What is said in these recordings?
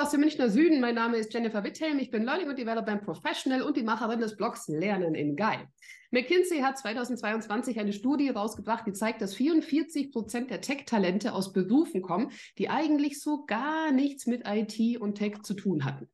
aus dem Münchner Süden. Mein Name ist Jennifer Witthelm. Ich bin Learning und Development Professional und die Macherin des Blogs Lernen in Geil. McKinsey hat 2022 eine Studie rausgebracht, die zeigt, dass 44 Prozent der Tech-Talente aus Berufen kommen, die eigentlich so gar nichts mit IT und Tech zu tun hatten.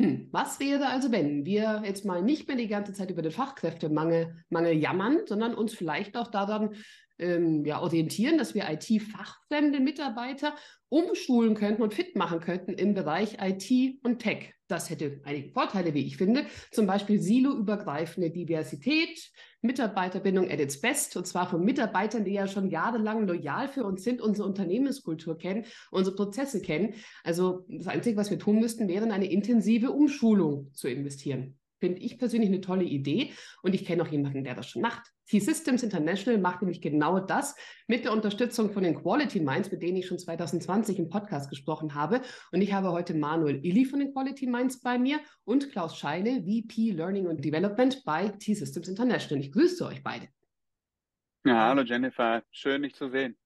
Hm, was wäre also, wenn wir jetzt mal nicht mehr die ganze Zeit über den Fachkräftemangel Mangel jammern, sondern uns vielleicht auch daran ähm, ja, orientieren, dass wir IT-fachfremde Mitarbeiter umschulen könnten und fit machen könnten im Bereich IT und Tech. Das hätte einige Vorteile, wie ich finde. Zum Beispiel siloübergreifende Diversität, Mitarbeiterbindung at its best, und zwar von Mitarbeitern, die ja schon jahrelang loyal für uns sind, unsere Unternehmenskultur kennen, unsere Prozesse kennen. Also das Einzige, was wir tun müssten, wäre eine intensive Umschulung zu investieren. Finde ich persönlich eine tolle Idee und ich kenne auch jemanden, der das schon macht. T-Systems International macht nämlich genau das mit der Unterstützung von den Quality Minds, mit denen ich schon 2020 im Podcast gesprochen habe. Und ich habe heute Manuel Illy von den Quality Minds bei mir und Klaus Scheile, VP Learning and Development bei T-Systems International. Ich grüße euch beide. Ja, hallo Jennifer, schön dich zu sehen.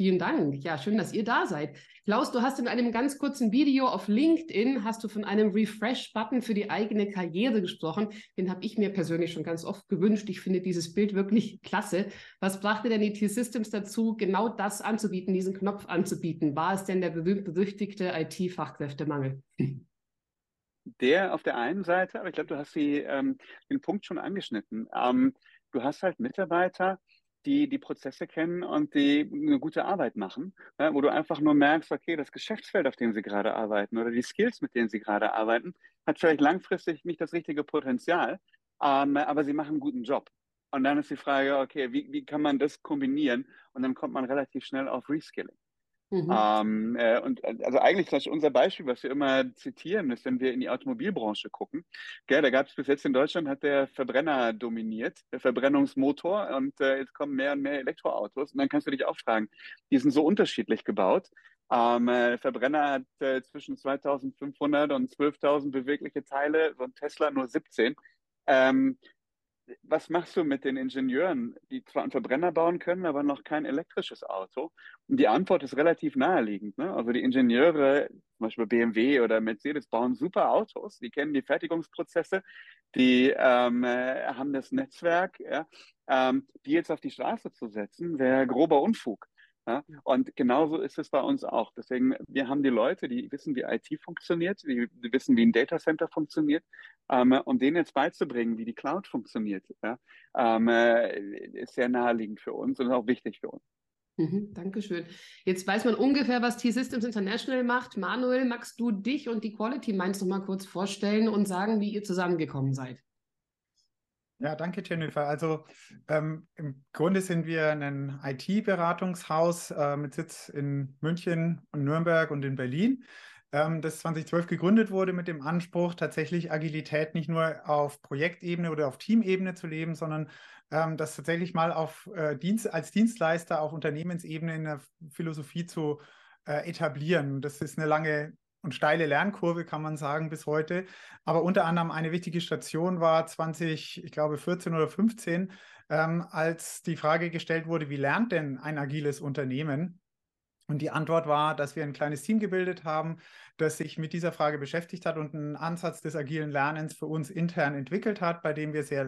Vielen Dank. Ja, schön, dass ihr da seid. Klaus, du hast in einem ganz kurzen Video auf LinkedIn hast du von einem Refresh-Button für die eigene Karriere gesprochen. Den habe ich mir persönlich schon ganz oft gewünscht. Ich finde dieses Bild wirklich klasse. Was brachte denn die T-Systems dazu, genau das anzubieten, diesen Knopf anzubieten? War es denn der berühmt-berüchtigte IT-Fachkräftemangel? Der auf der einen Seite, aber ich glaube, du hast die, ähm, den Punkt schon angeschnitten. Ähm, du hast halt Mitarbeiter, die die Prozesse kennen und die eine gute Arbeit machen, ja, wo du einfach nur merkst, okay, das Geschäftsfeld, auf dem sie gerade arbeiten oder die Skills, mit denen sie gerade arbeiten, hat vielleicht langfristig nicht das richtige Potenzial, ähm, aber sie machen einen guten Job. Und dann ist die Frage, okay, wie, wie kann man das kombinieren? Und dann kommt man relativ schnell auf Reskilling. Mhm. Ähm, äh, und äh, also eigentlich das unser Beispiel, was wir immer zitieren, ist, wenn wir in die Automobilbranche gucken. Gell, da gab es bis jetzt in Deutschland hat der Verbrenner dominiert, der Verbrennungsmotor, und äh, jetzt kommen mehr und mehr Elektroautos. Und dann kannst du dich auch fragen, die sind so unterschiedlich gebaut. Ähm, äh, Verbrenner hat äh, zwischen 2500 und 12.000 bewegliche Teile, so ein Tesla nur 17. Ähm, was machst du mit den Ingenieuren, die zwar einen Verbrenner bauen können, aber noch kein elektrisches Auto? Und die Antwort ist relativ naheliegend. Ne? Also die Ingenieure, zum Beispiel BMW oder Mercedes, bauen super Autos, die kennen die Fertigungsprozesse, die ähm, äh, haben das Netzwerk, ja? ähm, die jetzt auf die Straße zu setzen, wäre grober Unfug. Ja? Und genauso ist es bei uns auch. Deswegen, wir haben die Leute, die wissen, wie IT funktioniert, die, wissen, wie ein Datacenter funktioniert. Ähm, und denen jetzt beizubringen, wie die Cloud funktioniert, ja? ähm, äh, ist sehr naheliegend für uns und auch wichtig für uns. Mhm, Dankeschön. Jetzt weiß man ungefähr, was T-Systems International macht. Manuel, magst du dich und die Quality Minds noch mal kurz vorstellen und sagen, wie ihr zusammengekommen seid? Ja, danke, Jennifer. Also ähm, im Grunde sind wir ein IT-Beratungshaus äh, mit Sitz in München und Nürnberg und in Berlin, ähm, das 2012 gegründet wurde mit dem Anspruch, tatsächlich Agilität nicht nur auf Projektebene oder auf Teamebene zu leben, sondern ähm, das tatsächlich mal auf äh, Dienst, als Dienstleister auf Unternehmensebene in der Philosophie zu äh, etablieren. Das ist eine lange und steile Lernkurve, kann man sagen, bis heute. Aber unter anderem eine wichtige Station war 20, ich glaube 14 oder 15, ähm, als die Frage gestellt wurde, wie lernt denn ein agiles Unternehmen? Und die Antwort war, dass wir ein kleines Team gebildet haben, das sich mit dieser Frage beschäftigt hat und einen Ansatz des agilen Lernens für uns intern entwickelt hat, bei dem wir sehr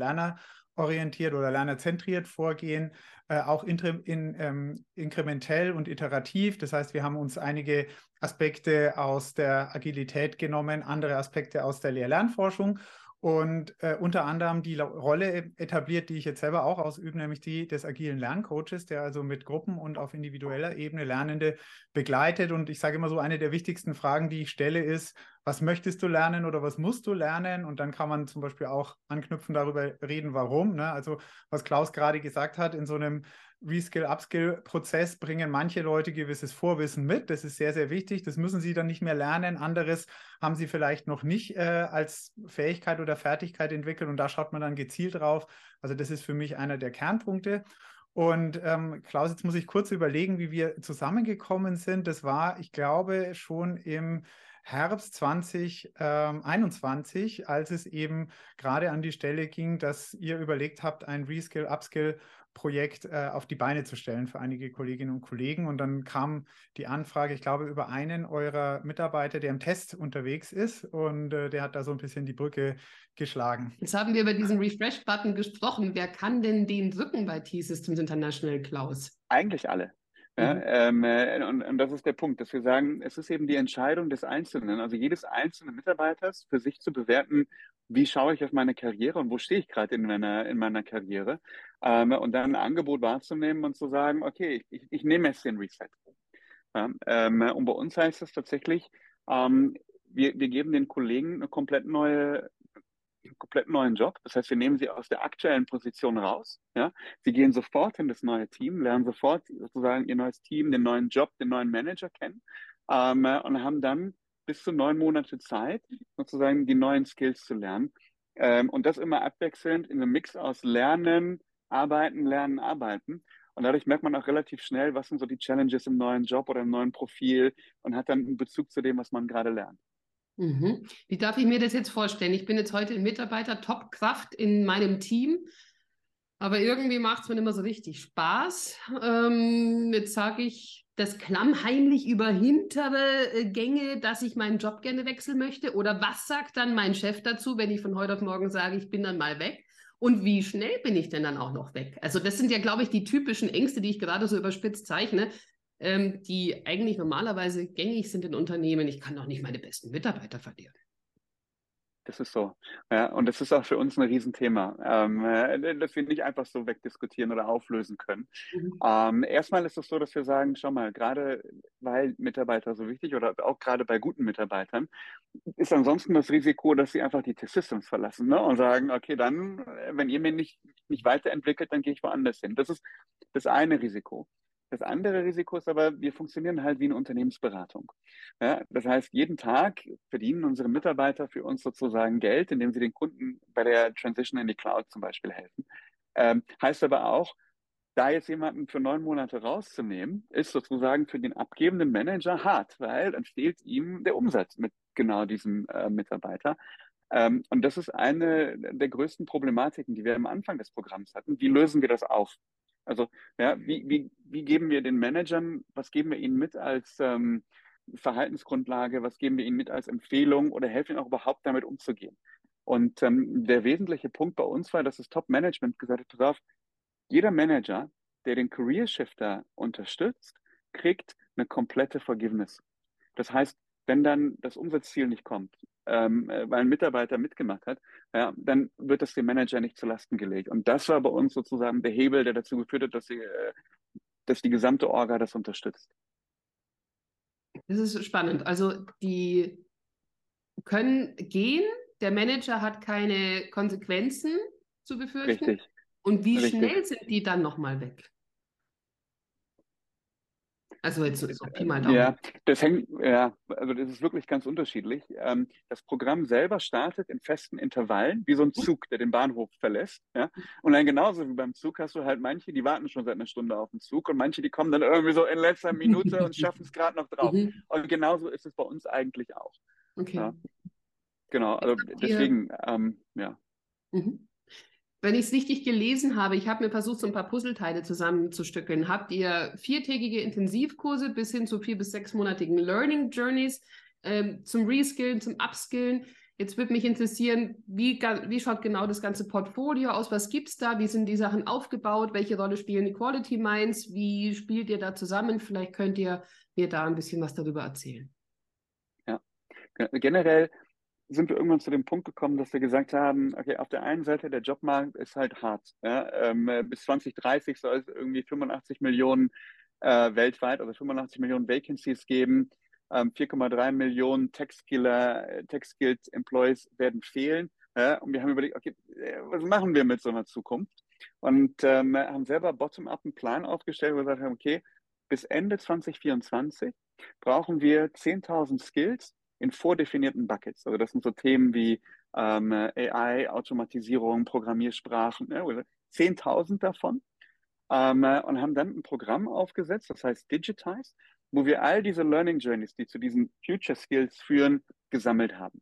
lernerorientiert oder lernerzentriert vorgehen, äh, auch in, in, ähm, inkrementell und iterativ. Das heißt, wir haben uns einige Aspekte aus der Agilität genommen, andere Aspekte aus der Lehr-Lernforschung und äh, unter anderem die Rolle etabliert, die ich jetzt selber auch ausübe, nämlich die des agilen Lerncoaches, der also mit Gruppen und auf individueller Ebene Lernende begleitet. Und ich sage immer so, eine der wichtigsten Fragen, die ich stelle, ist, was möchtest du lernen oder was musst du lernen? Und dann kann man zum Beispiel auch anknüpfen, darüber reden, warum. Ne? Also was Klaus gerade gesagt hat, in so einem Reskill-Upskill-Prozess bringen manche Leute gewisses Vorwissen mit. Das ist sehr, sehr wichtig. Das müssen sie dann nicht mehr lernen. Anderes haben sie vielleicht noch nicht äh, als Fähigkeit oder Fertigkeit entwickelt und da schaut man dann gezielt drauf. Also das ist für mich einer der Kernpunkte. Und ähm, Klaus, jetzt muss ich kurz überlegen, wie wir zusammengekommen sind. Das war, ich glaube, schon im Herbst 2021, als es eben gerade an die Stelle ging, dass ihr überlegt habt, ein Reskill, Upskill Projekt äh, auf die Beine zu stellen für einige Kolleginnen und Kollegen. Und dann kam die Anfrage, ich glaube, über einen eurer Mitarbeiter, der im Test unterwegs ist und äh, der hat da so ein bisschen die Brücke geschlagen. Jetzt haben wir über diesen Refresh-Button gesprochen. Wer kann denn den drücken bei T-Systems International, Klaus? Eigentlich alle. Ja, mhm. ähm, äh, und, und, das ist der Punkt, dass wir sagen, es ist eben die Entscheidung des Einzelnen, also jedes einzelnen Mitarbeiters für sich zu bewerten, wie schaue ich auf meine Karriere und wo stehe ich gerade in meiner, in meiner Karriere ähm, und dann ein Angebot wahrzunehmen und zu sagen, okay, ich, ich nehme jetzt den Reset. Ja, ähm, und bei uns heißt es tatsächlich, ähm, wir, wir geben den Kollegen eine komplett neue einen komplett neuen Job. Das heißt, wir nehmen sie aus der aktuellen Position raus. Ja? Sie gehen sofort in das neue Team, lernen sofort sozusagen ihr neues Team, den neuen Job, den neuen Manager kennen ähm, und haben dann bis zu neun Monate Zeit, sozusagen die neuen Skills zu lernen. Ähm, und das immer abwechselnd in einem Mix aus Lernen, Arbeiten, Lernen, Arbeiten. Und dadurch merkt man auch relativ schnell, was sind so die Challenges im neuen Job oder im neuen Profil und hat dann einen Bezug zu dem, was man gerade lernt. Mhm. Wie darf ich mir das jetzt vorstellen? Ich bin jetzt heute ein Mitarbeiter, Top-Kraft in meinem Team, aber irgendwie macht es mir mehr so richtig Spaß. Ähm, jetzt sage ich das klammheimlich über hintere äh, Gänge, dass ich meinen Job gerne wechseln möchte? Oder was sagt dann mein Chef dazu, wenn ich von heute auf morgen sage, ich bin dann mal weg? Und wie schnell bin ich denn dann auch noch weg? Also das sind ja, glaube ich, die typischen Ängste, die ich gerade so überspitzt zeichne ähm, die eigentlich normalerweise gängig sind in Unternehmen. Ich kann doch nicht meine besten Mitarbeiter verlieren. Das ist so. Ja, und das ist auch für uns ein Riesenthema, ähm, äh, das wir nicht einfach so wegdiskutieren oder auflösen können. Mhm. Ähm, erstmal ist es so, dass wir sagen, schau mal, gerade weil Mitarbeiter so wichtig oder auch gerade bei guten Mitarbeitern, ist ansonsten das Risiko, dass sie einfach die T-Systems verlassen ne? und sagen, okay, dann, äh, wenn ihr mir nicht, nicht weiterentwickelt, dann gehe ich woanders hin. Das ist das eine Risiko. Das andere Risiko ist aber, wir funktionieren halt wie eine Unternehmensberatung. Ja, das heißt, jeden Tag verdienen unsere Mitarbeiter für uns sozusagen Geld, indem sie den Kunden bei der Transition in die Cloud zum Beispiel helfen. Ähm, heißt aber auch, da jetzt jemanden für neun Monate rauszunehmen, ist sozusagen für den abgebenden Manager hart, weil dann fehlt ihm der Umsatz mit genau diesem äh, Mitarbeiter. Ähm, und das ist eine der größten Problematiken, die wir am Anfang des Programms hatten. Wie lösen wir das auf? Also ja, wie, wie, wie geben wir den Managern, was geben wir ihnen mit als ähm, Verhaltensgrundlage, was geben wir ihnen mit als Empfehlung oder helfen ihnen auch überhaupt damit umzugehen? Und ähm, der wesentliche Punkt bei uns war, dass das Top-Management gesagt hat, pass auf, jeder Manager, der den Career Shifter unterstützt, kriegt eine komplette Forgiveness. Das heißt, wenn dann das Umsatzziel nicht kommt, ähm, äh, weil ein Mitarbeiter mitgemacht hat, ja, dann wird das dem Manager nicht zu Lasten gelegt. Und das war bei uns sozusagen der Hebel, der dazu geführt hat, dass, sie, äh, dass die gesamte Orga das unterstützt. Das ist spannend. Also die können gehen, der Manager hat keine Konsequenzen zu befürchten. Richtig. Und wie Richtig. schnell sind die dann nochmal weg? Also jetzt so Pi mal Daumen. Ja, das hängt, ja, also das ist wirklich ganz unterschiedlich. Ähm, das Programm selber startet in festen Intervallen, wie so ein Zug, der den Bahnhof verlässt. Ja? Und dann genauso wie beim Zug hast du halt manche, die warten schon seit einer Stunde auf den Zug und manche, die kommen dann irgendwie so in letzter Minute und schaffen es gerade noch drauf. Mhm. Und genauso ist es bei uns eigentlich auch. Okay. Ja? Genau, also deswegen, ähm, ja. Mhm wenn ich es richtig gelesen habe, ich habe mir versucht, so ein paar Puzzleteile zusammenzustückeln. Habt ihr viertägige Intensivkurse bis hin zu vier- bis sechsmonatigen Learning Journeys ähm, zum Reskillen, zum Upskillen? Jetzt würde mich interessieren, wie, wie schaut genau das ganze Portfolio aus? Was gibt es da? Wie sind die Sachen aufgebaut? Welche Rolle spielen die Quality Minds? Wie spielt ihr da zusammen? Vielleicht könnt ihr mir da ein bisschen was darüber erzählen. Ja, generell sind wir irgendwann zu dem Punkt gekommen, dass wir gesagt haben, okay, auf der einen Seite der Jobmarkt ist halt hart. Ja? Ähm, bis 2030 soll es irgendwie 85 Millionen äh, weltweit, also 85 Millionen Vacancies geben. Ähm, 4,3 Millionen Tech-Skiller, Tech-Skilled Employees werden fehlen. Ja? Und wir haben überlegt, okay, äh, was machen wir mit so einer Zukunft? Und ähm, haben selber bottom-up einen Plan aufgestellt, wo wir gesagt haben, okay, bis Ende 2024 brauchen wir 10.000 Skills, in vordefinierten Buckets. Also das sind so Themen wie ähm, AI, Automatisierung, Programmiersprachen, ne, 10.000 davon. Ähm, und haben dann ein Programm aufgesetzt, das heißt Digitize, wo wir all diese Learning Journeys, die zu diesen Future Skills führen, gesammelt haben.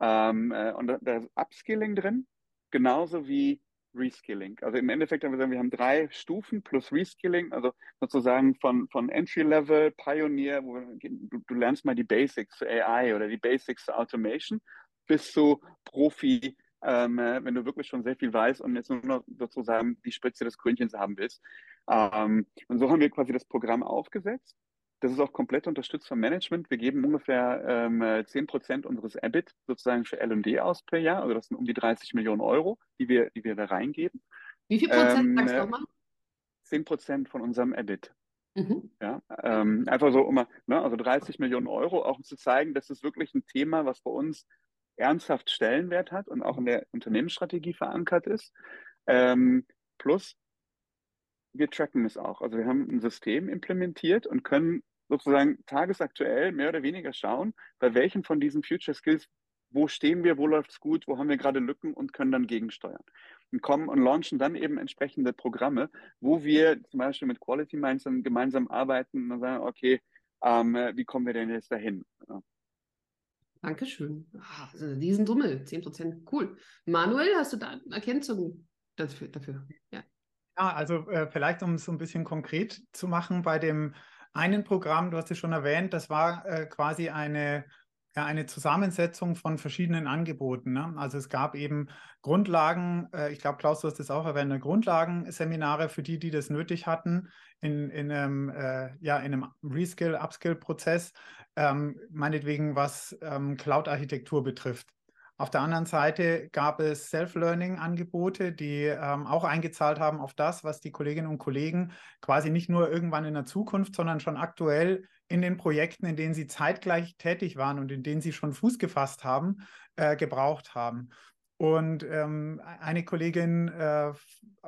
Ähm, äh, und da ist Upskilling drin, genauso wie Reskilling. Also im Endeffekt haben wir gesagt, wir haben drei Stufen plus Reskilling, also sozusagen von, von Entry-Level, Pioneer, wo du, du, lernst mal die Basics zu AI oder die Basics zu Automation, bis zu Profi, ähm, wenn du wirklich schon sehr viel weißt und jetzt nur noch sozusagen die Spitze des Krönchens haben willst. Ähm, und so haben wir quasi das Programm aufgesetzt. Das ist auch komplett unterstützt vom Management. Wir geben ungefähr ähm, 10% unseres EBIT sozusagen für L&D aus per Jahr. Also das sind um die 30 Millionen Euro, die wir, die wir da reingeben. Wie viel Prozent ähm, sagst du nochmal? 10% von unserem EBIT. Mhm. Ja, ähm, einfach so um, ne, also 30 Millionen Euro, auch um zu zeigen, dass es wirklich ein Thema, was bei uns ernsthaft Stellenwert hat und auch in der Unternehmensstrategie verankert ist. Ähm, plus, wir tracken es auch. Also wir haben ein System implementiert und können sozusagen tagesaktuell mehr oder weniger schauen, bei welchen von diesen Future Skills, wo stehen wir, wo läuft es gut, wo haben wir gerade Lücken und können dann gegensteuern. Und kommen und launchen dann eben entsprechende Programme, wo wir zum Beispiel mit Quality Minds dann gemeinsam arbeiten und sagen, okay, ähm, wie kommen wir denn jetzt dahin? Ja. Dankeschön. Ah, also eine Riesensumme, 10%, cool. Manuel, hast du da Ergänzungen dafür? dafür? Ja. ja, also äh, vielleicht, um es so ein bisschen konkret zu machen, bei dem einen Programm, du hast es schon erwähnt, das war äh, quasi eine, ja, eine Zusammensetzung von verschiedenen Angeboten. Ne? Also es gab eben Grundlagen, äh, ich glaube, Klaus, du hast es auch erwähnt, Grundlagenseminare für die, die das nötig hatten, in, in einem, äh, ja, in einem Reskill, Upskill-Prozess, ähm, meinetwegen was ähm, Cloud-Architektur betrifft. Auf der anderen Seite gab es Self-Learning-Angebote, die ähm, auch eingezahlt haben auf das, was die Kolleginnen und Kollegen quasi nicht nur irgendwann in der Zukunft, sondern schon aktuell in den Projekten, in denen sie zeitgleich tätig waren und in denen sie schon Fuß gefasst haben, äh, gebraucht haben. Und ähm, eine Kollegin äh,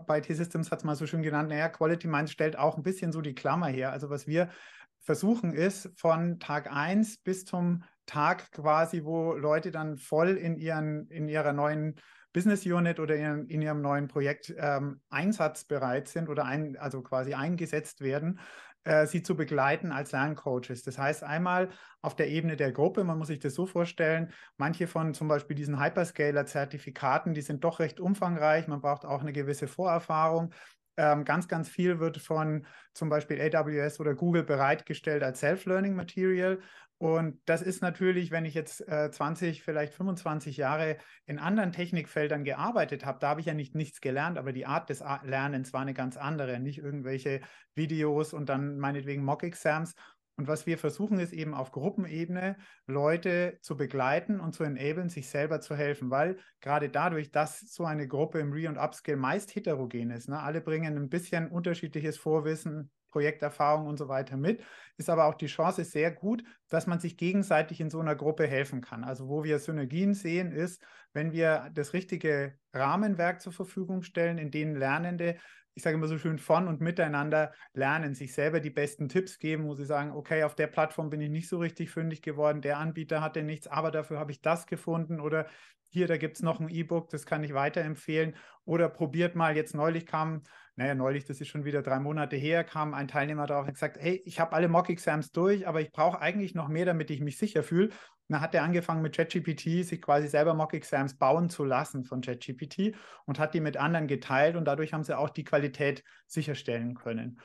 bei T-Systems hat es mal so schön genannt, naja, Quality Minds stellt auch ein bisschen so die Klammer her. Also was wir versuchen ist, von Tag 1 bis zum Tag quasi, wo Leute dann voll in, ihren, in ihrer neuen Business Unit oder in, in ihrem neuen Projekt ähm, einsatzbereit sind oder ein, also quasi eingesetzt werden, äh, sie zu begleiten als Lerncoaches. Das heißt einmal auf der Ebene der Gruppe, man muss sich das so vorstellen, manche von zum Beispiel diesen Hyperscaler-Zertifikaten, die sind doch recht umfangreich, man braucht auch eine gewisse Vorerfahrung. Ähm, ganz, ganz viel wird von zum Beispiel AWS oder Google bereitgestellt als Self-Learning Material. Und das ist natürlich, wenn ich jetzt äh, 20, vielleicht 25 Jahre in anderen Technikfeldern gearbeitet habe, da habe ich ja nicht nichts gelernt, aber die Art des Lernens war eine ganz andere. Nicht irgendwelche Videos und dann meinetwegen Mock-Exams, und was wir versuchen, ist eben auf Gruppenebene Leute zu begleiten und zu enablen, sich selber zu helfen, weil gerade dadurch, dass so eine Gruppe im Re- und Upskill meist heterogen ist, ne, alle bringen ein bisschen unterschiedliches Vorwissen, Projekterfahrung und so weiter mit, ist aber auch die Chance sehr gut, dass man sich gegenseitig in so einer Gruppe helfen kann. Also wo wir Synergien sehen, ist, wenn wir das richtige Rahmenwerk zur Verfügung stellen, in dem Lernende ich sage immer so schön, von und miteinander lernen, sich selber die besten Tipps geben, wo sie sagen, okay, auf der Plattform bin ich nicht so richtig fündig geworden, der Anbieter hatte nichts, aber dafür habe ich das gefunden oder hier, da gibt es noch ein E-Book, das kann ich weiterempfehlen oder probiert mal, jetzt neulich kam, naja, neulich, das ist schon wieder drei Monate her, kam ein Teilnehmer darauf und gesagt, hey, ich habe alle Mock-Exams durch, aber ich brauche eigentlich noch mehr, damit ich mich sicher fühle dann hat er angefangen mit ChatGPT, sich quasi selber Mock-Exams bauen zu lassen von ChatGPT und hat die mit anderen geteilt und dadurch haben sie auch die Qualität sicherstellen können.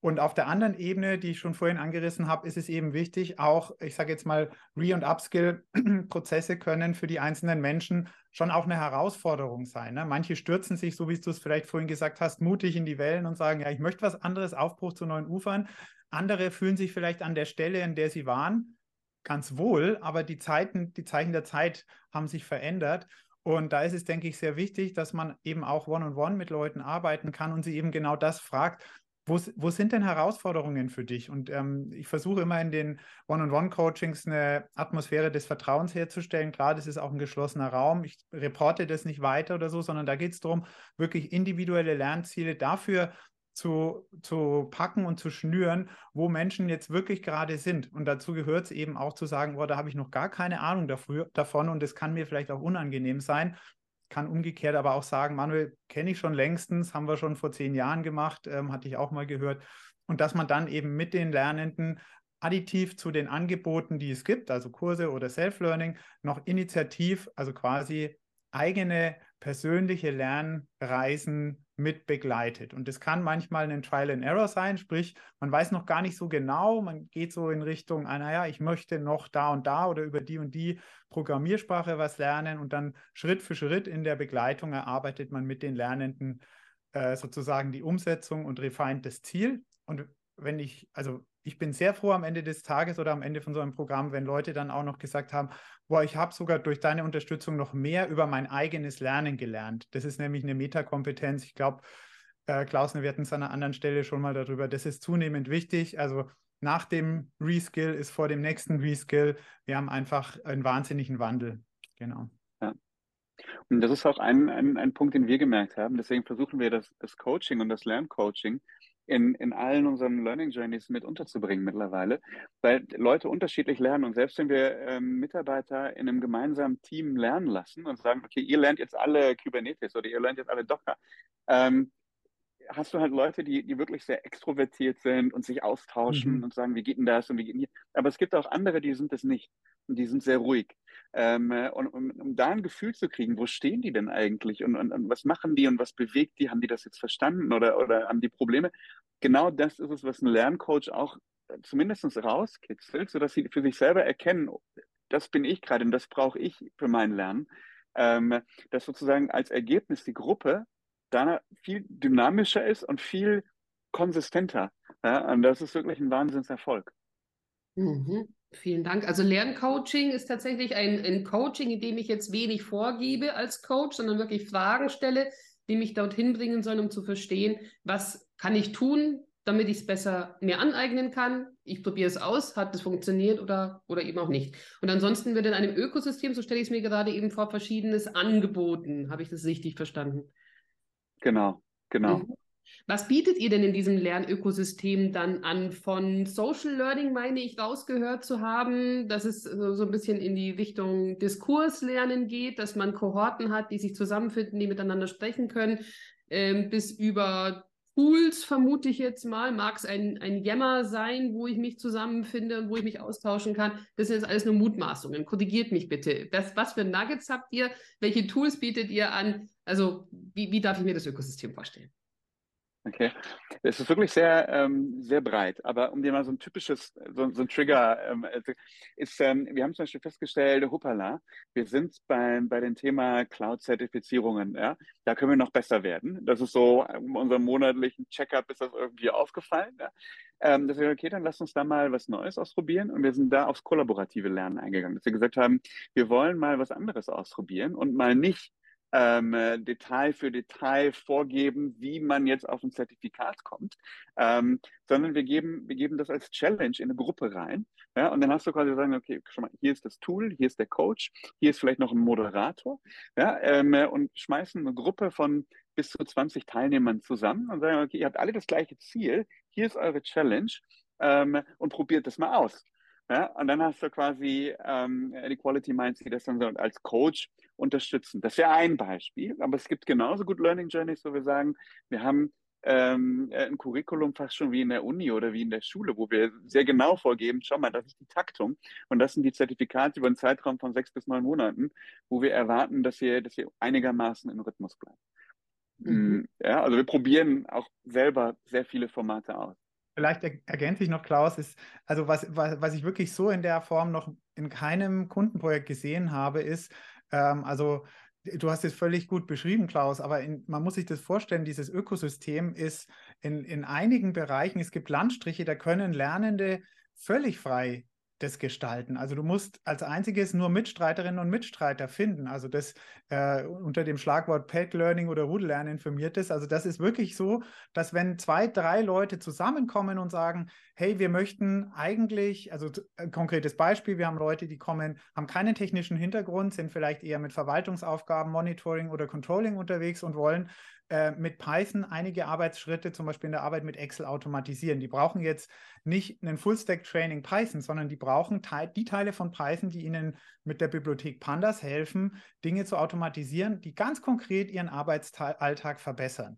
Und auf der anderen Ebene, die ich schon vorhin angerissen habe, ist es eben wichtig, auch, ich sage jetzt mal, Re- und Upskill-Prozesse können für die einzelnen Menschen schon auch eine Herausforderung sein. Ne? Manche stürzen sich, so wie du es vielleicht vorhin gesagt hast, mutig in die Wellen und sagen, ja, ich möchte was anderes, Aufbruch zu neuen Ufern. Andere fühlen sich vielleicht an der Stelle, in der sie waren, ganz wohl, aber die Zeiten, die Zeichen der Zeit haben sich verändert. Und da ist es, denke ich, sehr wichtig, dass man eben auch one-on-one -on -one mit Leuten arbeiten kann und sie eben genau das fragt, wo, wo sind denn Herausforderungen für dich? Und ähm, ich versuche immer in den One-on-One-Coachings eine Atmosphäre des Vertrauens herzustellen. Klar, das ist auch ein geschlossener Raum. Ich reporte das nicht weiter oder so, sondern da geht es darum, wirklich individuelle Lernziele dafür zu, zu packen und zu schnüren, wo Menschen jetzt wirklich gerade sind. Und dazu gehört es eben auch zu sagen, boah, da habe ich noch gar keine Ahnung dafür, davon und es kann mir vielleicht auch unangenehm sein. Kann umgekehrt aber auch sagen, Manuel, kenne ich schon längstens, haben wir schon vor zehn Jahren gemacht, ähm, hatte ich auch mal gehört. Und dass man dann eben mit den Lernenden additiv zu den Angeboten, die es gibt, also Kurse oder Self-Learning, noch initiativ, also quasi eigene persönliche Lernreisen mit begleitet. Und das kann manchmal ein Trial and Error sein, sprich, man weiß noch gar nicht so genau, man geht so in Richtung, ah, naja, ich möchte noch da und da oder über die und die Programmiersprache was lernen und dann Schritt für Schritt in der Begleitung erarbeitet man mit den Lernenden äh, sozusagen die Umsetzung und refined das Ziel. Und wenn ich, also ich bin sehr froh am Ende des Tages oder am Ende von so einem Programm, wenn Leute dann auch noch gesagt haben, boah, ich habe sogar durch deine Unterstützung noch mehr über mein eigenes Lernen gelernt. Das ist nämlich eine Metakompetenz. Ich glaube, äh, Klaus, wir hatten es an einer anderen Stelle schon mal darüber. Das ist zunehmend wichtig. Also nach dem Reskill ist vor dem nächsten Reskill. Wir haben einfach einen wahnsinnigen Wandel. Genau. Und das ist auch ein, ein, ein Punkt, den wir gemerkt haben. Deswegen versuchen wir das, das Coaching und das Lerncoaching in, in allen unseren Learning Journeys mit unterzubringen mittlerweile, weil Leute unterschiedlich lernen. Und selbst wenn wir ähm, Mitarbeiter in einem gemeinsamen Team lernen lassen und sagen, okay, ihr lernt jetzt alle Kubernetes oder ihr lernt jetzt alle Docker, ähm, hast du halt Leute, die, die wirklich sehr extrovertiert sind und sich austauschen mhm. und sagen, wie geht denn das und wie geht denn hier. Aber es gibt auch andere, die sind es nicht. Die sind sehr ruhig. Ähm, äh, und um, um, da ein Gefühl zu kriegen, wo stehen die denn eigentlich und, und, und, was machen die und was bewegt die? Haben die das jetzt verstanden oder, oder haben die Probleme? Genau das ist es, was ein Lerncoach auch äh, zumindest rauskitzelt, sodass sie für sich selber erkennen, das bin ich gerade und das brauche ich für mein Lernen. Ähm, dass sozusagen als Ergebnis die Gruppe da viel dynamischer ist und viel konsistenter. Ja? Und das ist wirklich ein Wahnsinnserfolg. Mhm. Vielen Dank. Also Lerncoaching ist tatsächlich ein, ein Coaching, in dem ich jetzt wenig vorgebe als Coach, sondern wirklich Fragen stelle, die mich dorthin bringen sollen, um zu verstehen, was kann ich tun, damit ich es besser mir aneignen kann. Ich probiere es aus, hat es funktioniert oder, oder eben auch nicht. Und ansonsten wird in einem Ökosystem, so stelle ich es mir gerade eben vor, verschiedenes angeboten. Habe ich das richtig verstanden? Genau, genau. Mhm. Was bietet ihr denn in diesem Lernökosystem dann an? Von Social Learning meine ich rausgehört zu haben, dass es so ein bisschen in die Richtung Diskurslernen geht, dass man Kohorten hat, die sich zusammenfinden, die miteinander sprechen können, ähm, bis über Tools, vermute ich jetzt mal, mag es ein, ein Yammer sein, wo ich mich zusammenfinde und wo ich mich austauschen kann. Das sind jetzt alles nur Mutmaßungen. Korrigiert mich bitte. Das, was für Nuggets habt ihr? Welche Tools bietet ihr an? Also, wie, wie darf ich mir das Ökosystem vorstellen? Okay. Es ist wirklich sehr, ähm, sehr breit. Aber um dir mal so ein typisches, so, so ein Trigger, ähm, ist, ähm, wir haben zum Beispiel festgestellt, hoppala, wir sind beim, bei dem Thema Cloud-Zertifizierungen, ja. Da können wir noch besser werden. Das ist so, um unserem monatlichen Checkup ist das irgendwie aufgefallen. Ja. Ähm, dass wir, okay, dann lass uns da mal was Neues ausprobieren. Und wir sind da aufs kollaborative Lernen eingegangen. Dass wir gesagt haben, wir wollen mal was anderes ausprobieren und mal nicht ähm, äh, Detail für Detail vorgeben, wie man jetzt auf ein Zertifikat kommt, ähm, sondern wir geben, wir geben das als Challenge in eine Gruppe rein. Ja, und dann hast du quasi sagen, okay, schon mal, hier ist das Tool, hier ist der Coach, hier ist vielleicht noch ein Moderator, ja, ähm, äh, und schmeißen eine Gruppe von bis zu 20 Teilnehmern zusammen und sagen, okay, ihr habt alle das gleiche Ziel, hier ist eure Challenge ähm, und probiert das mal aus. Ja, und dann hast du quasi ähm, die Quality Minds, die das dann als Coach unterstützen. Das wäre ein Beispiel, aber es gibt genauso gut Learning Journeys, wo wir sagen, wir haben ähm, ein Curriculum fast schon wie in der Uni oder wie in der Schule, wo wir sehr genau vorgeben, schau mal, das ist die Taktung und das sind die Zertifikate über einen Zeitraum von sechs bis neun Monaten, wo wir erwarten, dass wir, dass wir einigermaßen im Rhythmus bleiben. Mhm. Mm, ja, also wir probieren auch selber sehr viele Formate aus. Vielleicht ergänze ich noch, Klaus, ist, also was, was, was ich wirklich so in der Form noch in keinem Kundenprojekt gesehen habe, ist, ähm, also du hast es völlig gut beschrieben, Klaus, aber in, man muss sich das vorstellen, dieses Ökosystem ist in, in einigen Bereichen, es gibt Landstriche, da können Lernende völlig frei das gestalten. Also du musst als einziges nur Mitstreiterinnen und Mitstreiter finden. Also das äh, unter dem Schlagwort Pet Learning oder Rudellernen informiert ist. Also das ist wirklich so, dass wenn zwei, drei Leute zusammenkommen und sagen, hey, wir möchten eigentlich, also ein konkretes Beispiel, wir haben Leute, die kommen, haben keinen technischen Hintergrund, sind vielleicht eher mit Verwaltungsaufgaben, Monitoring oder Controlling unterwegs und wollen äh, mit Python einige Arbeitsschritte, zum Beispiel in der Arbeit mit Excel, automatisieren. Die brauchen jetzt nicht einen Full-Stack-Training Python, sondern die brauchen te die Teile von Python, die ihnen mit der Bibliothek Pandas helfen, Dinge zu automatisieren, die ganz konkret ihren Arbeitsalltag verbessern.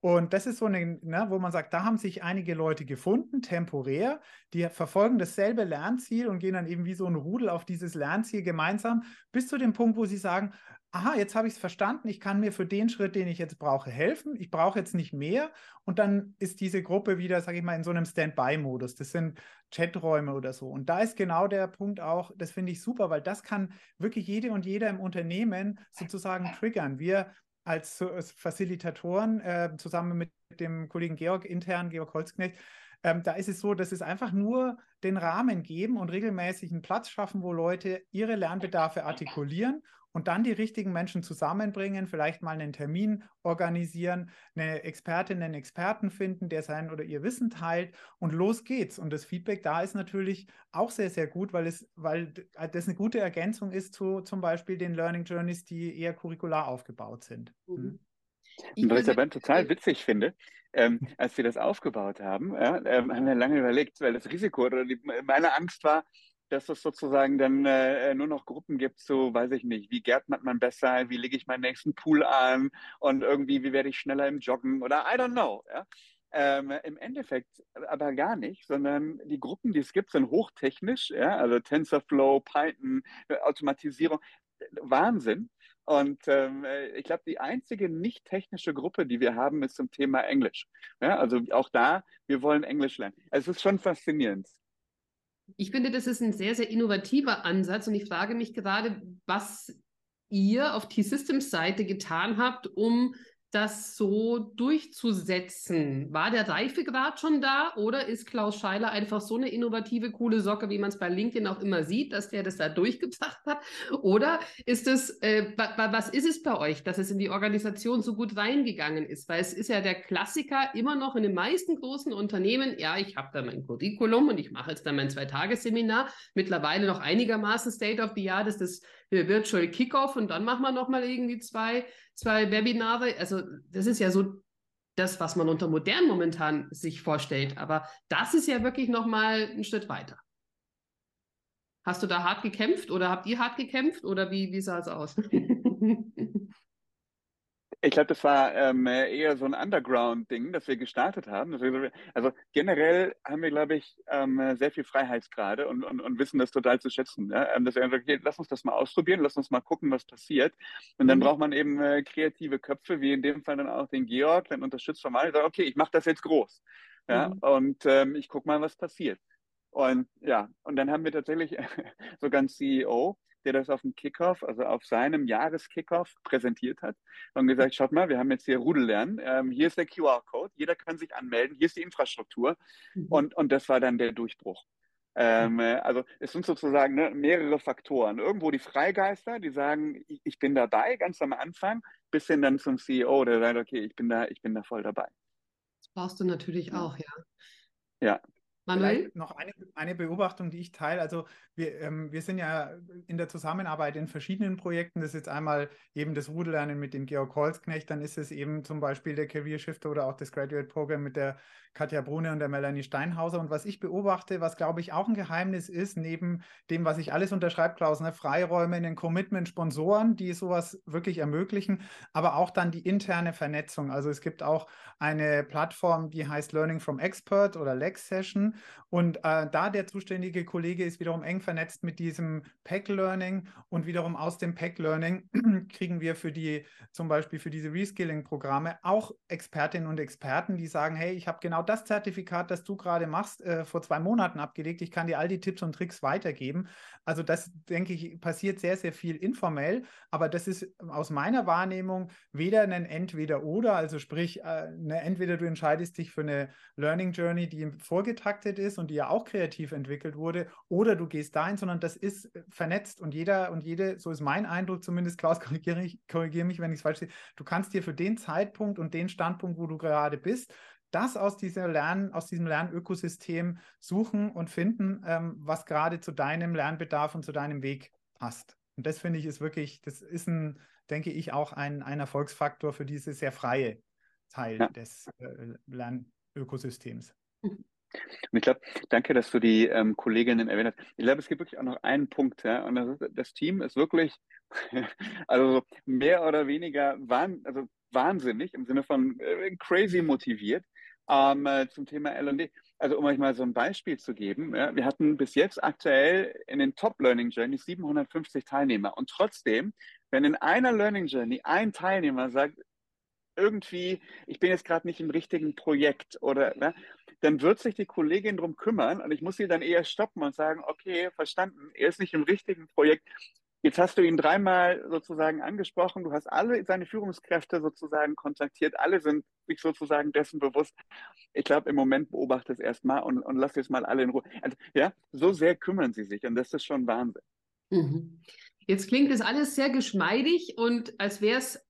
Und das ist so eine, ne, wo man sagt, da haben sich einige Leute gefunden, temporär, die verfolgen dasselbe Lernziel und gehen dann eben wie so ein Rudel auf dieses Lernziel gemeinsam, bis zu dem Punkt, wo sie sagen, aha, jetzt habe ich es verstanden, ich kann mir für den Schritt, den ich jetzt brauche, helfen. Ich brauche jetzt nicht mehr. Und dann ist diese Gruppe wieder, sage ich mal, in so einem Standby-Modus. Das sind Chaträume oder so. Und da ist genau der Punkt auch, das finde ich super, weil das kann wirklich jede und jeder im Unternehmen sozusagen triggern. Wir als, Facilitatoren äh, zusammen mit dem Kollegen Georg intern, Georg Holzknecht, ähm, da ist es so, dass es einfach nur den Rahmen geben und regelmäßig einen Platz schaffen, wo Leute ihre Lernbedarfe artikulieren und dann die richtigen Menschen zusammenbringen, vielleicht mal einen Termin organisieren, eine Expertin, einen Experten finden, der sein oder ihr Wissen teilt und los geht's. Und das Feedback da ist natürlich auch sehr, sehr gut, weil es, weil das eine gute Ergänzung ist zu zum Beispiel den Learning Journeys, die eher curricular aufgebaut sind. Mhm. Und was ich aber total witzig finde, ähm, als wir das aufgebaut haben, ja, ähm, haben wir lange überlegt, weil das Risiko oder die, meine Angst war, dass es sozusagen dann äh, nur noch Gruppen gibt, so weiß ich nicht, wie gärtnet man besser, wie lege ich meinen nächsten Pool an und irgendwie, wie werde ich schneller im Joggen oder I don't know. Ja? Ähm, Im Endeffekt aber gar nicht, sondern die Gruppen, die es gibt, sind hochtechnisch, ja? also TensorFlow, Python, Automatisierung, Wahnsinn. Und ähm, ich glaube, die einzige nicht technische Gruppe, die wir haben, ist zum Thema Englisch. Ja, also auch da, wir wollen Englisch lernen. Es ist schon faszinierend. Ich finde, das ist ein sehr, sehr innovativer Ansatz und ich frage mich gerade, was ihr auf T-Systems Seite getan habt, um das so durchzusetzen? War der Reifegrad schon da oder ist Klaus Scheiler einfach so eine innovative, coole Socke, wie man es bei LinkedIn auch immer sieht, dass der das da durchgebracht hat? Oder ist es, äh, was ist es bei euch, dass es in die Organisation so gut reingegangen ist? Weil es ist ja der Klassiker immer noch in den meisten großen Unternehmen, ja, ich habe da mein Curriculum und ich mache jetzt dann mein Zweitagesseminar, mittlerweile noch einigermaßen State of the Art ist das Virtual Kickoff und dann machen wir nochmal irgendwie zwei, zwei Webinare. Also das ist ja so das, was man unter modern momentan sich vorstellt. Aber das ist ja wirklich nochmal ein Schritt weiter. Hast du da hart gekämpft oder habt ihr hart gekämpft oder wie, wie sah es aus? Ich glaube, das war ähm, eher so ein Underground-Ding, das wir gestartet haben. Also generell haben wir, glaube ich, ähm, sehr viel Freiheitsgrade und, und, und wissen das total zu schätzen. Ja? Ähm, dass wir einfach, okay, lass uns das mal ausprobieren, lass uns mal gucken, was passiert. Und dann mhm. braucht man eben äh, kreative Köpfe, wie in dem Fall dann auch den Georg, dann unterstützt von mal, sagt, okay, ich mache das jetzt groß. Ja? Mhm. Und ähm, ich gucke mal, was passiert. Und ja, und dann haben wir tatsächlich sogar einen CEO, der das auf dem Kickoff, also auf seinem Jahreskickoff präsentiert hat und gesagt, schaut mal, wir haben jetzt hier Rudellernen, ähm, hier ist der QR-Code, jeder kann sich anmelden, hier ist die Infrastruktur mhm. und, und das war dann der Durchbruch. Ähm, mhm. also es sind sozusagen ne, mehrere Faktoren. Irgendwo die Freigeister, die sagen, ich, ich, bin dabei, ganz am Anfang, bis hin dann zum CEO, der sagt, okay, ich bin da, ich bin da voll dabei. Das brauchst du natürlich auch, ja. Ja, Manuel? noch eine, eine Beobachtung, die ich teile. Also wir, ähm, wir sind ja in der Zusammenarbeit in verschiedenen Projekten. Das ist jetzt einmal eben das Rudellernen mit dem Georg Holzknecht, dann ist es eben zum Beispiel der Career Shifter oder auch das Graduate Program mit der Katja Brune und der Melanie Steinhauser. Und was ich beobachte, was glaube ich auch ein Geheimnis ist, neben dem, was ich alles unterschreibe, Klaus, ne, Freiräume, ein Commitment, Sponsoren, die sowas wirklich ermöglichen, aber auch dann die interne Vernetzung. Also es gibt auch eine Plattform, die heißt Learning from Expert oder Lex Session. Und äh, da der zuständige Kollege ist wiederum eng vernetzt mit diesem Pack Learning und wiederum aus dem Pack Learning kriegen wir für die, zum Beispiel für diese Reskilling-Programme auch Expertinnen und Experten, die sagen, hey, ich habe genau das Zertifikat, das du gerade machst, äh, vor zwei Monaten abgelegt. Ich kann dir all die Tipps und Tricks weitergeben. Also das, denke ich, passiert sehr, sehr viel informell, aber das ist aus meiner Wahrnehmung weder ein Entweder-Oder, also sprich, äh, eine, entweder du entscheidest dich für eine Learning Journey, die vorgetaktet ist und die ja auch kreativ entwickelt wurde, oder du gehst dahin, sondern das ist äh, vernetzt und jeder und jede, so ist mein Eindruck zumindest, Klaus, korrigiere, korrigiere mich, wenn ich es falsch sehe, du kannst dir für den Zeitpunkt und den Standpunkt, wo du gerade bist, das aus, dieser Lern, aus diesem Lernökosystem suchen und finden, ähm, was gerade zu deinem Lernbedarf und zu deinem Weg passt. Und das finde ich ist wirklich, das ist ein, denke ich, auch ein, ein Erfolgsfaktor für diese sehr freie Teil ja. des äh, Lernökosystems. Und ich glaube, danke, dass du die ähm, Kolleginnen erwähnt hast. Ich glaube, es gibt wirklich auch noch einen Punkt. Ja? Und das, ist, das Team ist wirklich, also mehr oder weniger wahn, also wahnsinnig im Sinne von äh, crazy motiviert ähm, äh, zum Thema L&D. Also um euch mal so ein Beispiel zu geben, ja, wir hatten bis jetzt aktuell in den Top Learning Journeys 750 Teilnehmer und trotzdem wenn in einer Learning Journey ein Teilnehmer sagt, irgendwie, ich bin jetzt gerade nicht im richtigen Projekt oder ne, dann wird sich die Kollegin darum kümmern und ich muss sie dann eher stoppen und sagen, okay, verstanden, er ist nicht im richtigen Projekt. Jetzt hast du ihn dreimal sozusagen angesprochen, du hast alle seine Führungskräfte sozusagen kontaktiert, alle sind sich sozusagen dessen bewusst. Ich glaube, im Moment beobachte es erstmal und, und lass jetzt mal alle in Ruhe. Also, ja, so sehr kümmern sie sich und das ist schon Wahnsinn. Mhm. Jetzt klingt das alles sehr geschmeidig und als wäre es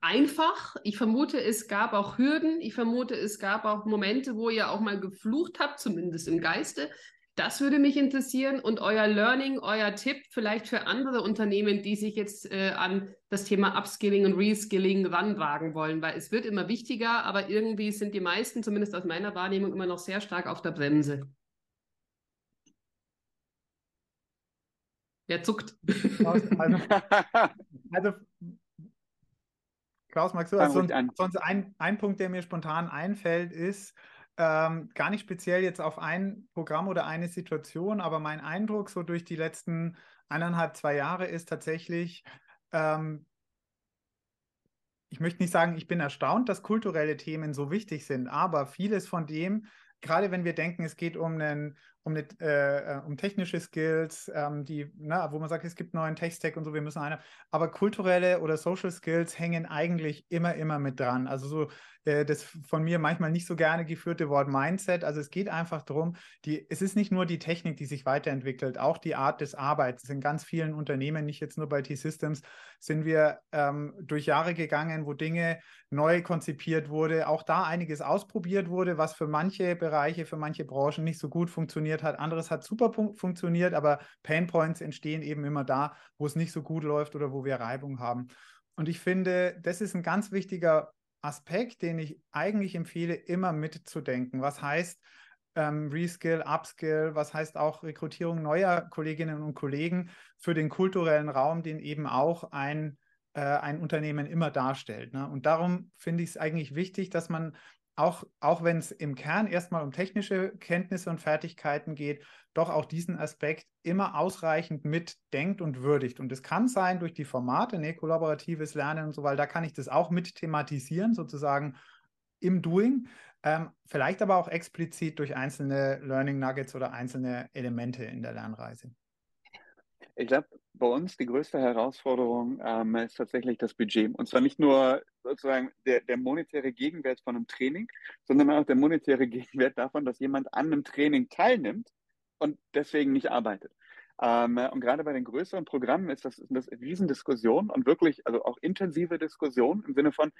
einfach. Ich vermute, es gab auch Hürden. Ich vermute, es gab auch Momente, wo ihr auch mal geflucht habt, zumindest im Geiste. Das würde mich interessieren und euer Learning, euer Tipp vielleicht für andere Unternehmen, die sich jetzt äh, an das Thema Upskilling und Reskilling ranwagen wollen, weil es wird immer wichtiger, aber irgendwie sind die meisten, zumindest aus meiner Wahrnehmung, immer noch sehr stark auf der Bremse. Wer zuckt? Also, also Klaus, magst du? Also sonst, ein, ein Punkt, der mir spontan einfällt, ist, ähm, gar nicht speziell jetzt auf ein Programm oder eine Situation, aber mein Eindruck so durch die letzten eineinhalb, zwei Jahre ist tatsächlich, ähm, ich möchte nicht sagen, ich bin erstaunt, dass kulturelle Themen so wichtig sind, aber vieles von dem, gerade wenn wir denken, es geht um einen um, eine, äh, äh, um technische Skills, ähm, die, na, wo man sagt, es gibt neuen Tech-Stack und so, wir müssen eine. Aber kulturelle oder Social Skills hängen eigentlich immer, immer mit dran. Also so äh, das von mir manchmal nicht so gerne geführte Wort Mindset. Also es geht einfach darum, die, es ist nicht nur die Technik, die sich weiterentwickelt, auch die Art des Arbeits. In ganz vielen Unternehmen, nicht jetzt nur bei T-Systems, sind wir ähm, durch Jahre gegangen, wo Dinge neu konzipiert wurde, auch da einiges ausprobiert wurde, was für manche Bereiche, für manche Branchen nicht so gut funktioniert hat. Anderes hat super funktioniert, aber Painpoints entstehen eben immer da, wo es nicht so gut läuft oder wo wir Reibung haben. Und ich finde, das ist ein ganz wichtiger Aspekt, den ich eigentlich empfehle, immer mitzudenken. Was heißt ähm, Reskill, Upskill, was heißt auch Rekrutierung neuer Kolleginnen und Kollegen für den kulturellen Raum, den eben auch ein, äh, ein Unternehmen immer darstellt. Ne? Und darum finde ich es eigentlich wichtig, dass man auch, auch wenn es im Kern erstmal um technische Kenntnisse und Fertigkeiten geht, doch auch diesen Aspekt immer ausreichend mitdenkt und würdigt. Und es kann sein durch die Formate, ne, kollaboratives Lernen und so, weil da kann ich das auch mit thematisieren, sozusagen im Doing, ähm, vielleicht aber auch explizit durch einzelne Learning Nuggets oder einzelne Elemente in der Lernreise. Ich glaube, bei uns die größte Herausforderung ähm, ist tatsächlich das Budget. Und zwar nicht nur sozusagen der, der monetäre Gegenwert von einem Training, sondern auch der monetäre Gegenwert davon, dass jemand an einem Training teilnimmt und deswegen nicht arbeitet. Ähm, und gerade bei den größeren Programmen ist das, das eine Riesendiskussion und wirklich, also auch intensive Diskussion im Sinne von,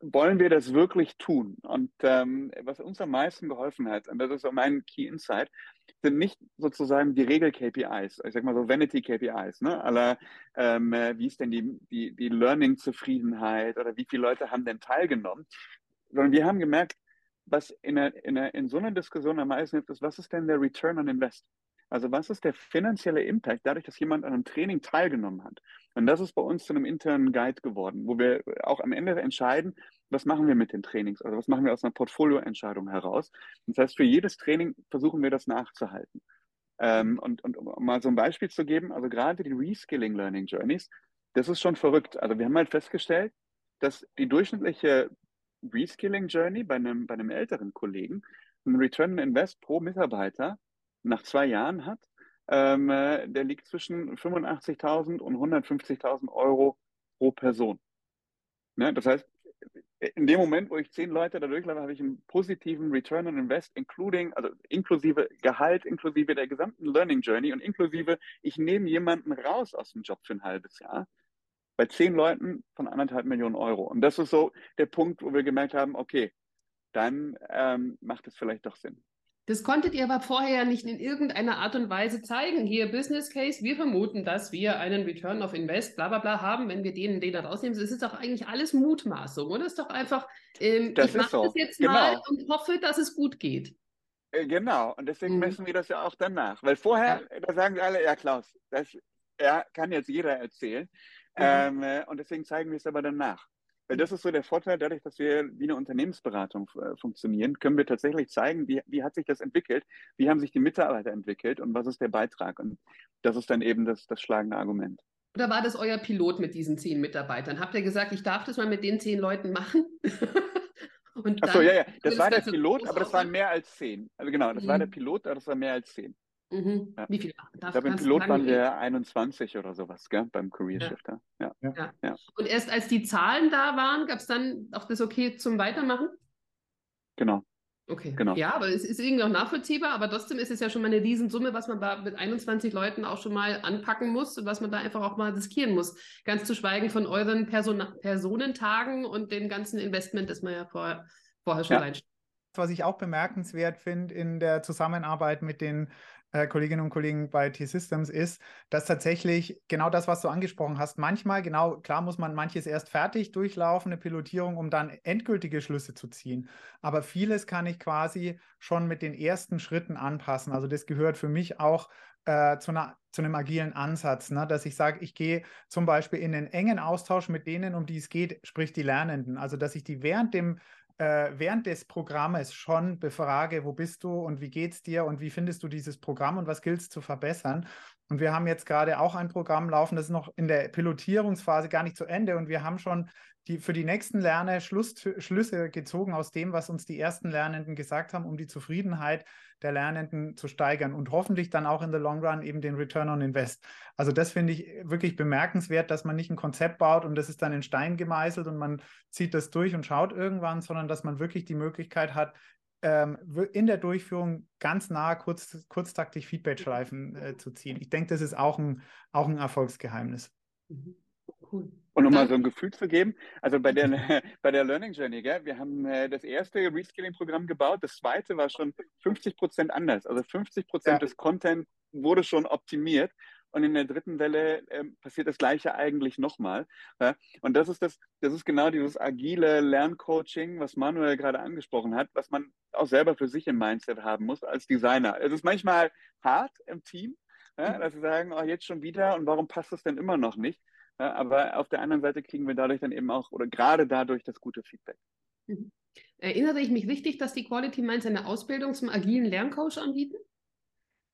wollen wir das wirklich tun? Und ähm, was uns am meisten geholfen hat, und das ist so mein Key Insight, sind nicht sozusagen die Regel-KPIs, ich sag mal so Vanity-KPIs, ne? Aller, ähm, wie ist denn die, die, die Learning-Zufriedenheit oder wie viele Leute haben denn teilgenommen, sondern wir haben gemerkt, was in, einer, in, einer, in so einer Diskussion am meisten hilft, ist, was ist denn der Return on Invest? Also was ist der finanzielle Impact dadurch, dass jemand an einem Training teilgenommen hat? Und das ist bei uns zu einem internen Guide geworden, wo wir auch am Ende entscheiden, was machen wir mit den Trainings? Also was machen wir aus einer Portfolioentscheidung heraus? Das heißt, für jedes Training versuchen wir das nachzuhalten. Ähm, und, und um mal so ein Beispiel zu geben, also gerade die Reskilling Learning Journeys, das ist schon verrückt. Also wir haben halt festgestellt, dass die durchschnittliche Reskilling Journey bei einem, bei einem älteren Kollegen ein Return on Invest pro Mitarbeiter nach zwei Jahren hat, ähm, äh, der liegt zwischen 85.000 und 150.000 Euro pro Person. Ne? Das heißt, in dem Moment, wo ich zehn Leute da durchlaufe, habe ich einen positiven Return on Invest, including, also inklusive Gehalt, inklusive der gesamten Learning Journey und inklusive, ich nehme jemanden raus aus dem Job für ein halbes Jahr. Bei zehn Leuten von anderthalb Millionen Euro. Und das ist so der Punkt, wo wir gemerkt haben, okay, dann ähm, macht es vielleicht doch Sinn. Das konntet ihr aber vorher ja nicht in irgendeiner Art und Weise zeigen. Hier Business Case, wir vermuten, dass wir einen Return of Invest, bla bla bla haben, wenn wir den, den da rausnehmen. Es ist doch eigentlich alles Mutmaßung, oder? Es ist doch einfach, ähm, ich mache so. das jetzt genau. mal und hoffe, dass es gut geht. Äh, genau, und deswegen mhm. messen wir das ja auch danach. Weil vorher, ja. da sagen alle, ja Klaus, das ja, kann jetzt jeder erzählen. Mhm. Ähm, äh, und deswegen zeigen wir es aber danach. Das ist so der Vorteil, dadurch, dass wir wie eine Unternehmensberatung äh, funktionieren, können wir tatsächlich zeigen, wie, wie hat sich das entwickelt, wie haben sich die Mitarbeiter entwickelt und was ist der Beitrag. Und das ist dann eben das, das schlagende Argument. Oder war das euer Pilot mit diesen zehn Mitarbeitern? Habt ihr gesagt, ich darf das mal mit den zehn Leuten machen? Und Achso, ja, ja. Das war der Pilot, aber das waren mehr als zehn. Also genau, das mhm. war der mhm. Pilot, aber das waren mehr als zehn. Mhm. Ja. Wie viele? Darf, ich glaube, im Pilot waren wir 21 oder sowas, gell, beim Career ja. Shifter. Ja. Ja. ja. Und erst als die Zahlen da waren, gab es dann auch das Okay zum Weitermachen? Genau. Okay, genau. Ja, aber es ist irgendwie auch nachvollziehbar, aber trotzdem ist es ja schon mal eine Riesensumme, was man da mit 21 Leuten auch schon mal anpacken muss und was man da einfach auch mal riskieren muss. Ganz zu schweigen von euren Person Personentagen und dem ganzen Investment, das man ja vorher, vorher schon ja. reinsteckt. Was ich auch bemerkenswert finde in der Zusammenarbeit mit den äh, Kolleginnen und Kollegen bei T-Systems ist, dass tatsächlich genau das, was du angesprochen hast, manchmal, genau, klar muss man manches erst fertig durchlaufen, eine Pilotierung, um dann endgültige Schlüsse zu ziehen. Aber vieles kann ich quasi schon mit den ersten Schritten anpassen. Also das gehört für mich auch äh, zu, einer, zu, einem agilen Ansatz, ne? dass ich sage, ich gehe zum Beispiel in einen engen Austausch mit denen, um die es geht, sprich die Lernenden. Also dass ich die während dem äh, während des Programmes schon befrage, wo bist du und wie geht's dir und wie findest du dieses Programm und was gilt es zu verbessern. Und wir haben jetzt gerade auch ein Programm laufen, das ist noch in der Pilotierungsphase gar nicht zu Ende und wir haben schon die, für die nächsten Lerne Schluss, Schlüsse gezogen aus dem, was uns die ersten Lernenden gesagt haben, um die Zufriedenheit der Lernenden zu steigern und hoffentlich dann auch in the long run eben den Return on Invest. Also das finde ich wirklich bemerkenswert, dass man nicht ein Konzept baut und das ist dann in Stein gemeißelt und man zieht das durch und schaut irgendwann, sondern dass man wirklich die Möglichkeit hat, ähm, in der Durchführung ganz nah kurz, kurztaktig Feedback-Schleifen äh, zu ziehen. Ich denke, das ist auch ein, auch ein Erfolgsgeheimnis. Mhm. Cool. Und um mal so ein Gefühl zu geben, also bei der, bei der Learning Journey, gell, wir haben äh, das erste Reskilling-Programm gebaut, das zweite war schon 50 Prozent anders. Also 50 Prozent ja. des Content wurde schon optimiert und in der dritten Welle äh, passiert das Gleiche eigentlich nochmal. Ja? Und das ist das, das ist genau dieses agile Lerncoaching, was Manuel gerade angesprochen hat, was man auch selber für sich im Mindset haben muss als Designer. Es ist manchmal hart im Team, ja, mhm. dass sie sagen, oh, jetzt schon wieder und warum passt das denn immer noch nicht? Ja, aber auf der anderen Seite kriegen wir dadurch dann eben auch oder gerade dadurch das gute Feedback. Mhm. Erinnere ich mich richtig, dass die Quality Minds eine Ausbildung zum agilen Lerncoach anbieten?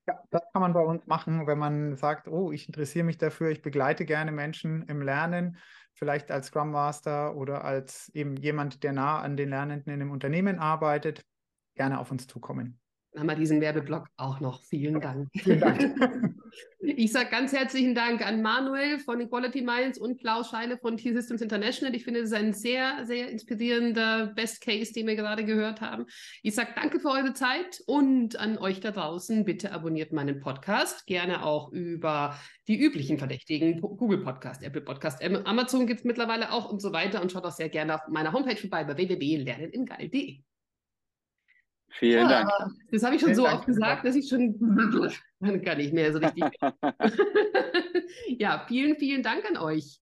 Ja, das kann man bei uns machen, wenn man sagt, oh, ich interessiere mich dafür, ich begleite gerne Menschen im Lernen, vielleicht als Scrum Master oder als eben jemand, der nah an den Lernenden in einem Unternehmen arbeitet, gerne auf uns zukommen haben wir diesen Werbeblock auch noch. Vielen Dank. Vielen Dank. Ich sage ganz herzlichen Dank an Manuel von Equality Minds und Klaus Scheile von T-Systems International. Ich finde, es ist ein sehr, sehr inspirierender Best Case, den wir gerade gehört haben. Ich sage danke für eure Zeit und an euch da draußen, bitte abonniert meinen Podcast. Gerne auch über die üblichen Verdächtigen, Google Podcast, Apple Podcast, Amazon gibt es mittlerweile auch und so weiter. Und schaut auch sehr gerne auf meiner Homepage vorbei bei www.lerneningeil.de. Vielen ja, Dank. Das habe ich schon Vielen so Dank, oft gesagt, dass ich schon gar nicht mehr so richtig. ja, vielen, vielen Dank an euch.